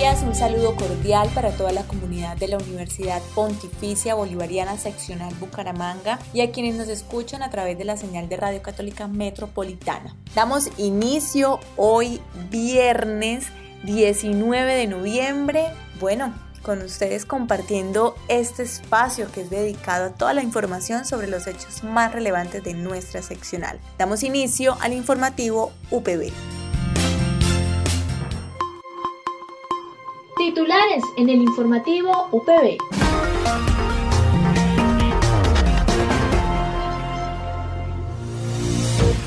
Un saludo cordial para toda la comunidad de la Universidad Pontificia Bolivariana Seccional Bucaramanga y a quienes nos escuchan a través de la señal de Radio Católica Metropolitana. Damos inicio hoy viernes 19 de noviembre. Bueno, con ustedes compartiendo este espacio que es dedicado a toda la información sobre los hechos más relevantes de nuestra seccional. Damos inicio al informativo UPB. Titulares en el informativo UPB.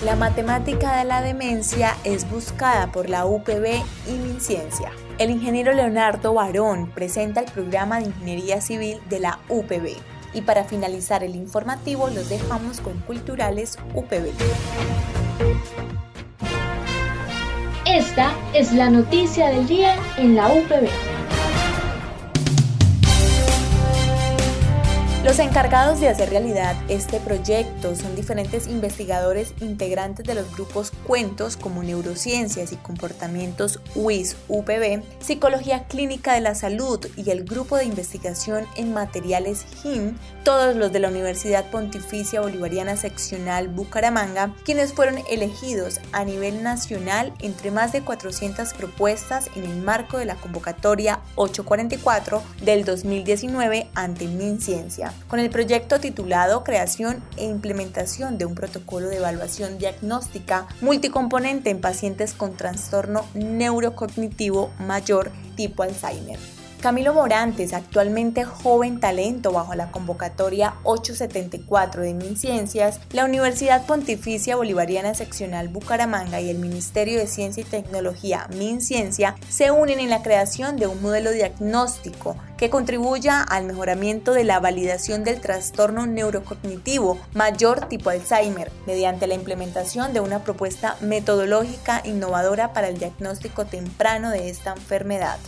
La matemática de la demencia es buscada por la UPB y MinCiencia. El ingeniero Leonardo Barón presenta el programa de Ingeniería Civil de la UPB. Y para finalizar el informativo los dejamos con Culturales UPB. Esta es la noticia del día en la UPB. Los encargados de hacer realidad este proyecto son diferentes investigadores integrantes de los grupos Cuentos como Neurociencias y Comportamientos UIS UPB, Psicología Clínica de la Salud y el Grupo de Investigación en Materiales HIM, todos los de la Universidad Pontificia Bolivariana Seccional Bucaramanga, quienes fueron elegidos a nivel nacional entre más de 400 propuestas en el marco de la convocatoria 844 del 2019 ante MinCiencia con el proyecto titulado Creación e implementación de un protocolo de evaluación diagnóstica multicomponente en pacientes con trastorno neurocognitivo mayor tipo Alzheimer. Camilo Morantes, actualmente joven talento bajo la convocatoria 874 de MinCiencias, la Universidad Pontificia Bolivariana Seccional Bucaramanga y el Ministerio de Ciencia y Tecnología MinCiencia se unen en la creación de un modelo diagnóstico que contribuya al mejoramiento de la validación del trastorno neurocognitivo mayor tipo Alzheimer mediante la implementación de una propuesta metodológica innovadora para el diagnóstico temprano de esta enfermedad.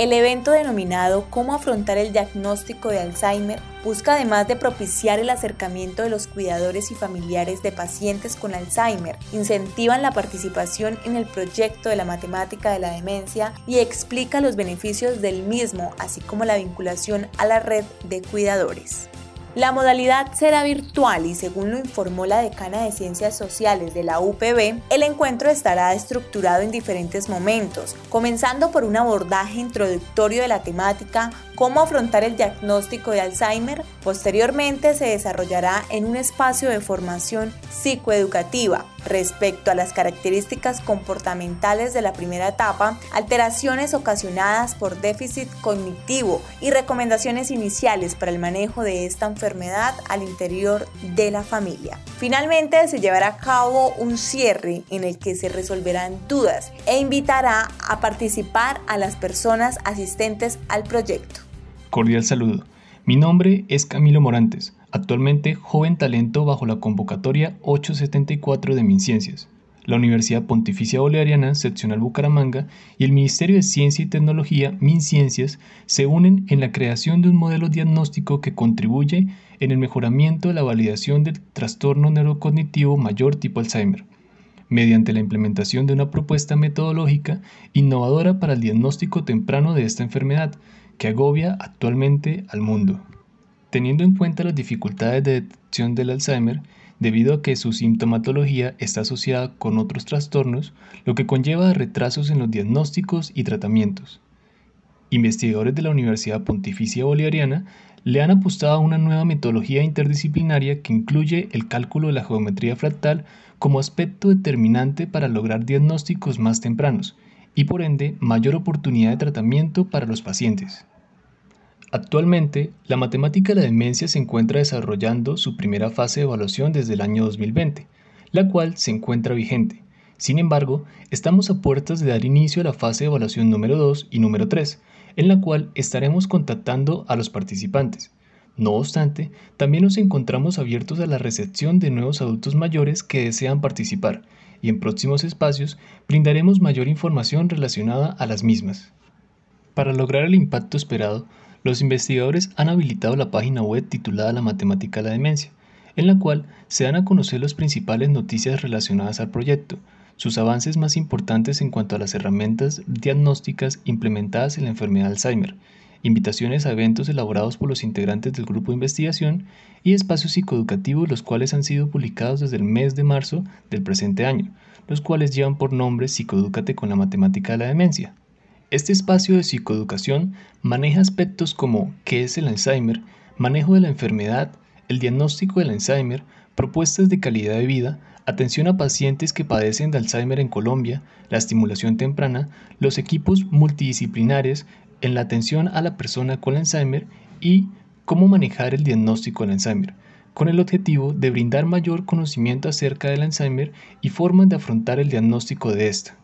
El evento denominado Cómo afrontar el diagnóstico de Alzheimer busca además de propiciar el acercamiento de los cuidadores y familiares de pacientes con Alzheimer, incentivan la participación en el proyecto de la matemática de la demencia y explica los beneficios del mismo, así como la vinculación a la red de cuidadores. La modalidad será virtual y según lo informó la decana de Ciencias Sociales de la UPB, el encuentro estará estructurado en diferentes momentos, comenzando por un abordaje introductorio de la temática cómo afrontar el diagnóstico de Alzheimer. Posteriormente se desarrollará en un espacio de formación psicoeducativa respecto a las características comportamentales de la primera etapa, alteraciones ocasionadas por déficit cognitivo y recomendaciones iniciales para el manejo de esta enfermedad al interior de la familia. Finalmente se llevará a cabo un cierre en el que se resolverán dudas e invitará a participar a las personas asistentes al proyecto. Cordial saludo. Mi nombre es Camilo Morantes, actualmente joven talento bajo la convocatoria 874 de MinCiencias. La Universidad Pontificia Bolivariana, seccional Bucaramanga, y el Ministerio de Ciencia y Tecnología, MinCiencias, se unen en la creación de un modelo diagnóstico que contribuye en el mejoramiento de la validación del trastorno neurocognitivo mayor tipo Alzheimer, mediante la implementación de una propuesta metodológica innovadora para el diagnóstico temprano de esta enfermedad, que agobia actualmente al mundo. Teniendo en cuenta las dificultades de detección del Alzheimer, debido a que su sintomatología está asociada con otros trastornos, lo que conlleva retrasos en los diagnósticos y tratamientos. Investigadores de la Universidad Pontificia Bolivariana le han apostado a una nueva metodología interdisciplinaria que incluye el cálculo de la geometría fractal como aspecto determinante para lograr diagnósticos más tempranos y por ende mayor oportunidad de tratamiento para los pacientes. Actualmente, la matemática de la demencia se encuentra desarrollando su primera fase de evaluación desde el año 2020, la cual se encuentra vigente. Sin embargo, estamos a puertas de dar inicio a la fase de evaluación número 2 y número 3, en la cual estaremos contactando a los participantes. No obstante, también nos encontramos abiertos a la recepción de nuevos adultos mayores que desean participar, y en próximos espacios brindaremos mayor información relacionada a las mismas. Para lograr el impacto esperado, los investigadores han habilitado la página web titulada La Matemática de la Demencia, en la cual se dan a conocer las principales noticias relacionadas al proyecto, sus avances más importantes en cuanto a las herramientas diagnósticas implementadas en la enfermedad de Alzheimer, invitaciones a eventos elaborados por los integrantes del grupo de investigación y espacios psicoeducativos los cuales han sido publicados desde el mes de marzo del presente año, los cuales llevan por nombre Psicoedúcate con la matemática de la demencia. Este espacio de psicoeducación maneja aspectos como qué es el Alzheimer, manejo de la enfermedad, el diagnóstico del Alzheimer, propuestas de calidad de vida, atención a pacientes que padecen de Alzheimer en Colombia, la estimulación temprana, los equipos multidisciplinares en la atención a la persona con Alzheimer y cómo manejar el diagnóstico del Alzheimer, con el objetivo de brindar mayor conocimiento acerca del Alzheimer y formas de afrontar el diagnóstico de esta.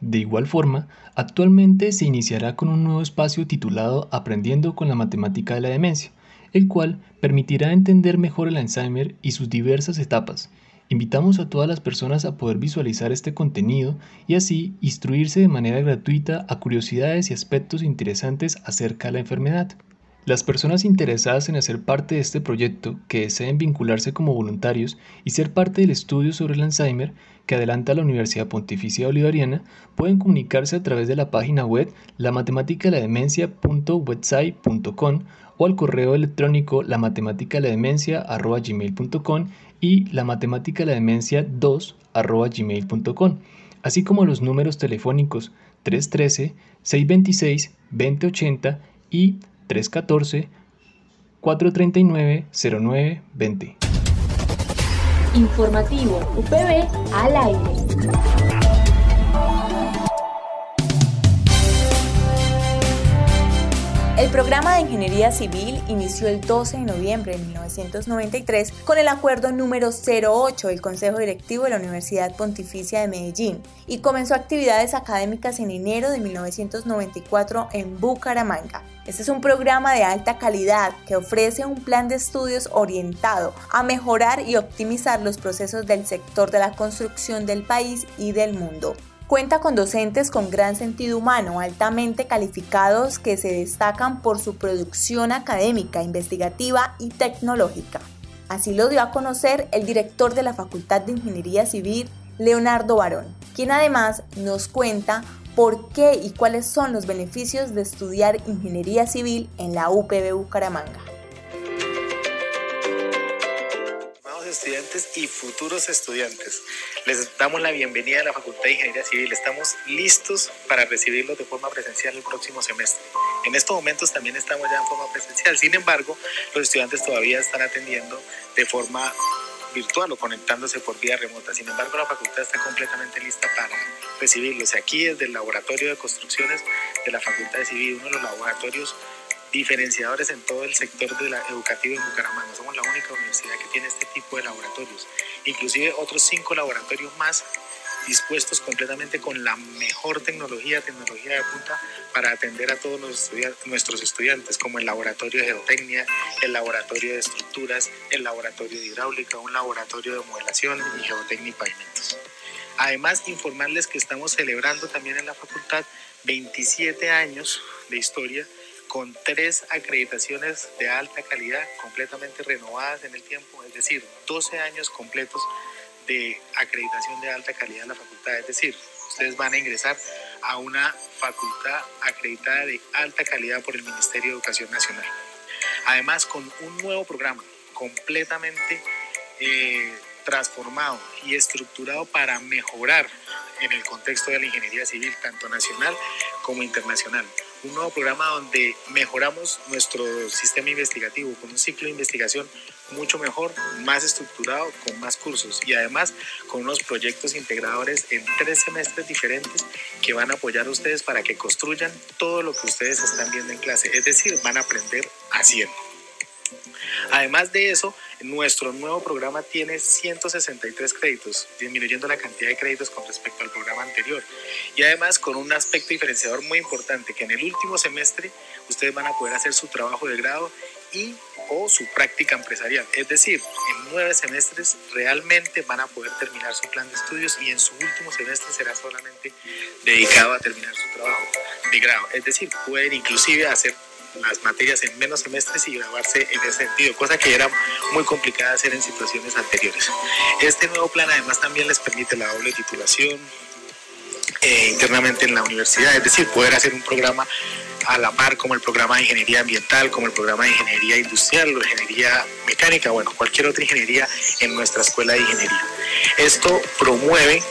De igual forma, actualmente se iniciará con un nuevo espacio titulado Aprendiendo con la matemática de la demencia, el cual permitirá entender mejor el Alzheimer y sus diversas etapas. Invitamos a todas las personas a poder visualizar este contenido y así instruirse de manera gratuita a curiosidades y aspectos interesantes acerca de la enfermedad. Las personas interesadas en hacer parte de este proyecto, que deseen vincularse como voluntarios y ser parte del estudio sobre el Alzheimer que adelanta la Universidad Pontificia Bolivariana, pueden comunicarse a través de la página web lamatematicademencia.website.com o al correo electrónico lamatematicademencia.gmail.com y la matemática la demencia 2 gmail.com, así como los números telefónicos 313-626-2080 y 314-439-0920. Informativo UPB al aire. El programa de Ingeniería Civil inició el 12 de noviembre de 1993 con el acuerdo número 08 del Consejo Directivo de la Universidad Pontificia de Medellín y comenzó actividades académicas en enero de 1994 en Bucaramanga. Este es un programa de alta calidad que ofrece un plan de estudios orientado a mejorar y optimizar los procesos del sector de la construcción del país y del mundo. Cuenta con docentes con gran sentido humano, altamente calificados que se destacan por su producción académica, investigativa y tecnológica. Así lo dio a conocer el director de la Facultad de Ingeniería Civil, Leonardo Barón, quien además nos cuenta por qué y cuáles son los beneficios de estudiar ingeniería civil en la UPB Bucaramanga. Estudiantes y futuros estudiantes. Les damos la bienvenida a la Facultad de Ingeniería Civil. Estamos listos para recibirlos de forma presencial el próximo semestre. En estos momentos también estamos ya en forma presencial. Sin embargo, los estudiantes todavía están atendiendo de forma virtual o conectándose por vía remota. Sin embargo, la facultad está completamente lista para recibirlos. Aquí desde el Laboratorio de Construcciones de la Facultad de Civil, uno de los laboratorios diferenciadores en todo el sector de la educativo en Bucaramanga. Somos la única universidad que tiene este tipo de laboratorios. Inclusive otros cinco laboratorios más dispuestos completamente con la mejor tecnología, tecnología de punta para atender a todos los nuestros estudiantes, como el laboratorio de geotecnia, el laboratorio de estructuras, el laboratorio de hidráulica, un laboratorio de modelación y geotecnia y pavimentos. Además, informarles que estamos celebrando también en la facultad 27 años de historia con tres acreditaciones de alta calidad completamente renovadas en el tiempo, es decir, 12 años completos de acreditación de alta calidad en la facultad. Es decir, ustedes van a ingresar a una facultad acreditada de alta calidad por el Ministerio de Educación Nacional. Además, con un nuevo programa completamente eh, transformado y estructurado para mejorar en el contexto de la ingeniería civil, tanto nacional como internacional un nuevo programa donde mejoramos nuestro sistema investigativo con un ciclo de investigación mucho mejor, más estructurado, con más cursos y además con unos proyectos integradores en tres semestres diferentes que van a apoyar a ustedes para que construyan todo lo que ustedes están viendo en clase, es decir, van a aprender haciendo. Además de eso, Nuestro nuevo programa tiene 163 créditos, disminuyendo la cantidad de créditos con respecto al programa anterior. Y además con un aspecto diferenciador muy importante, que en el último semestre ustedes van a poder hacer su trabajo de grado y o su práctica empresarial. Es decir, en nueve semestres realmente van a poder terminar su plan de estudios y en su último semestre será solamente dedicado a terminar su trabajo de grado. Es decir, pueden inclusive hacer las materias en menos semestres y graduarse en ese sentido, cosa que era muy complicada hacer en situaciones anteriores. Este nuevo plan además también les permite la doble titulación eh, internamente en la universidad, es decir, poder hacer un programa a la par como el programa de ingeniería ambiental, como el programa de ingeniería industrial o ingeniería mecánica, bueno, cualquier otra ingeniería en nuestra escuela de ingeniería. Esto promueve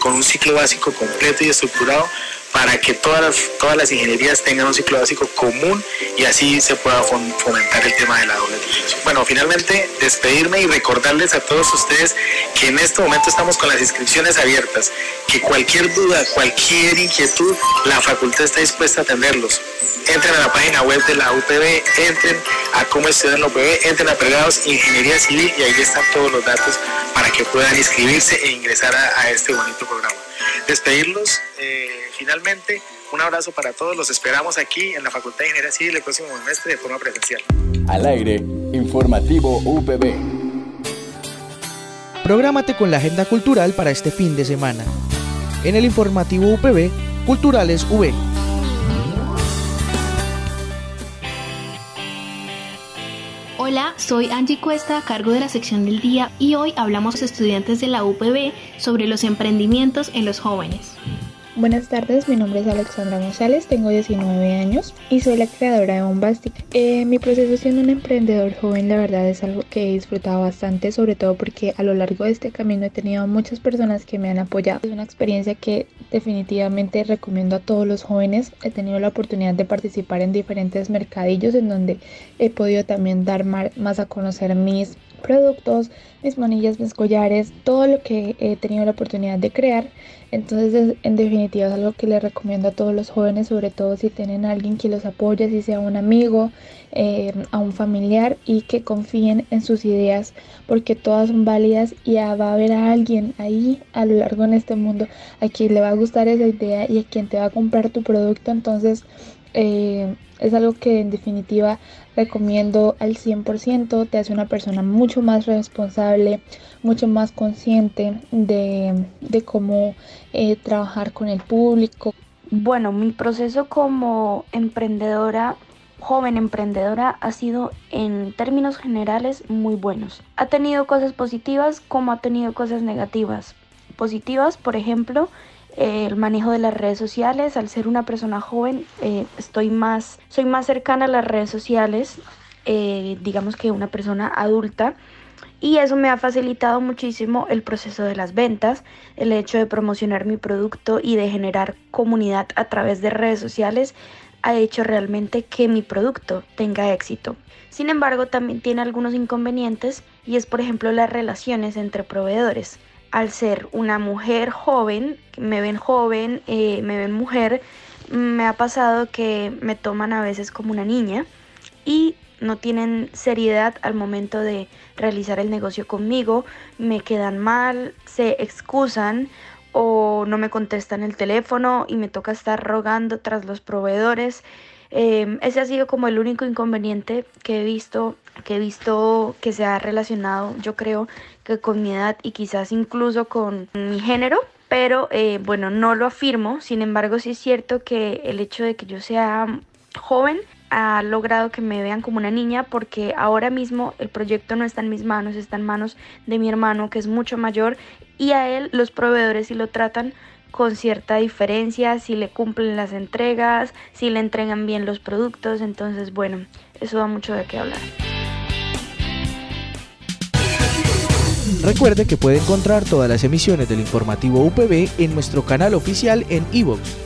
con un ciclo básico completo y estructurado para que todas las, todas las ingenierías tengan un ciclo básico común y así se pueda fomentar el tema de la doble titulación. Bueno, finalmente despedirme y recordarles a todos ustedes que en este momento estamos con las inscripciones abiertas, que cualquier duda, cualquier inquietud, la facultad está dispuesta a atenderlos. Entren a la página web de la UPB, entren a cómo estudiar en la UPB, entren a Pregados Ingeniería Civil y ahí están todos los datos para que puedan inscribirse e ingresar a, este bonito programa. Despedirlos. Eh, finalmente, un abrazo para todos. Los esperamos aquí en la Facultad de Ingeniería Civil el próximo semestre de forma presencial. Al aire, informativo UPB. Prográmate con la agenda cultural para este fin de semana. En el informativo UPB, Culturales V. Hola, soy Angie Cuesta, a cargo de la sección del día, y hoy hablamos estudiantes de la UPB sobre los emprendimientos en los jóvenes. Buenas tardes, mi nombre es Alexandra González, tengo 19 años y soy la creadora de Bombastic. Eh, mi proceso siendo un emprendedor joven, la verdad es algo que he disfrutado bastante, sobre todo porque a lo largo de este camino he tenido muchas personas que me han apoyado. Es una experiencia que definitivamente recomiendo a todos los jóvenes. He tenido la oportunidad de participar en diferentes mercadillos en donde he podido también dar más a conocer mis productos, mis manillas, mis collares, todo lo que he tenido la oportunidad de crear. Entonces, en definitiva, es algo que les recomiendo a todos los jóvenes, sobre todo si tienen alguien que los apoye, si sea un amigo, eh, a un familiar y que confíen en sus ideas, porque todas son válidas y va a haber alguien ahí a lo largo en este mundo a quien le va a gustar esa idea y a quien te va a comprar tu producto. Entonces, eh, es algo que en definitiva recomiendo al 100%, te hace una persona mucho más responsable, mucho más consciente de, cómo eh, trabajar con el público. Bueno, mi proceso como emprendedora, joven emprendedora, ha sido en términos generales muy buenos. Ha tenido cosas positivas como ha tenido cosas negativas. Positivas, por ejemplo, el manejo de las redes sociales. Al ser una persona joven, eh, estoy más, soy más cercana a las redes sociales, eh, digamos que una persona adulta. Y eso me ha facilitado muchísimo el proceso de las ventas, el hecho de promocionar mi producto y de generar comunidad a través de redes sociales ha hecho realmente que mi producto tenga éxito. Sin embargo, también tiene algunos inconvenientes y es por ejemplo las relaciones entre proveedores al ser una mujer joven, me ven joven, eh, me ven mujer, me ha pasado que me toman a veces como una niña y no tienen seriedad al momento de realizar el negocio conmigo, me quedan mal, se excusan o no me contestan el teléfono y me toca estar rogando tras los proveedores. Em, ese ha sido como el único inconveniente que he visto, que he visto que se ha relacionado, yo creo, que con mi edad y quizás incluso con mi género. Pero eh, bueno, no lo afirmo. Sin embargo, sí es cierto que el hecho de que yo sea joven ha logrado que me vean como una niña porque ahora mismo el proyecto no está en mis manos, está en manos de mi hermano que es mucho mayor y a él los proveedores sí lo tratan con cierta diferencia, si le cumplen las entregas, si le entregan bien los productos, entonces bueno, eso da mucho de qué hablar. Recuerde que puede encontrar todas las emisiones del informativo UPB en nuestro canal oficial en iVoox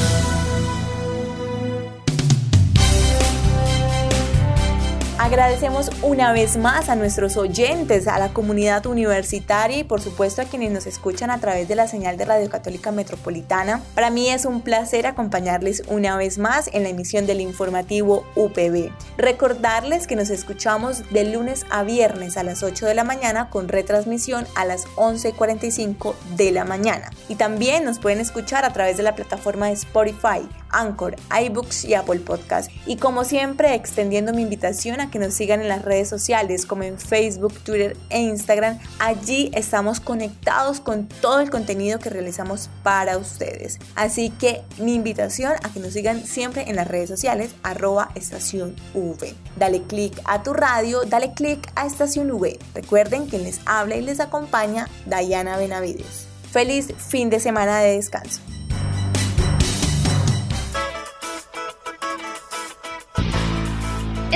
Agradecemos una vez más a nuestros oyentes, a la comunidad universitaria y por supuesto a quienes nos escuchan a través de la señal de Radio Católica Metropolitana. Para mí es un placer acompañarles una vez más en la emisión del informativo UPB. Recordarles que nos escuchamos de lunes a viernes a las 8 de la mañana con retransmisión a las 11.45 de la mañana. Y también nos pueden escuchar a través de la plataforma de Spotify, Anchor, iBooks y Apple Podcast. Y como siempre, extendiendo mi invitación a que nos sigan en las redes sociales como en Facebook, Twitter e Instagram. Allí estamos conectados con todo el contenido que realizamos para ustedes. Así que mi invitación a que nos sigan siempre en las redes sociales arroba estación V. Dale click a tu radio, dale click a estación V. Recuerden que les habla y les acompaña Dayana Benavides. Feliz fin de semana de descanso.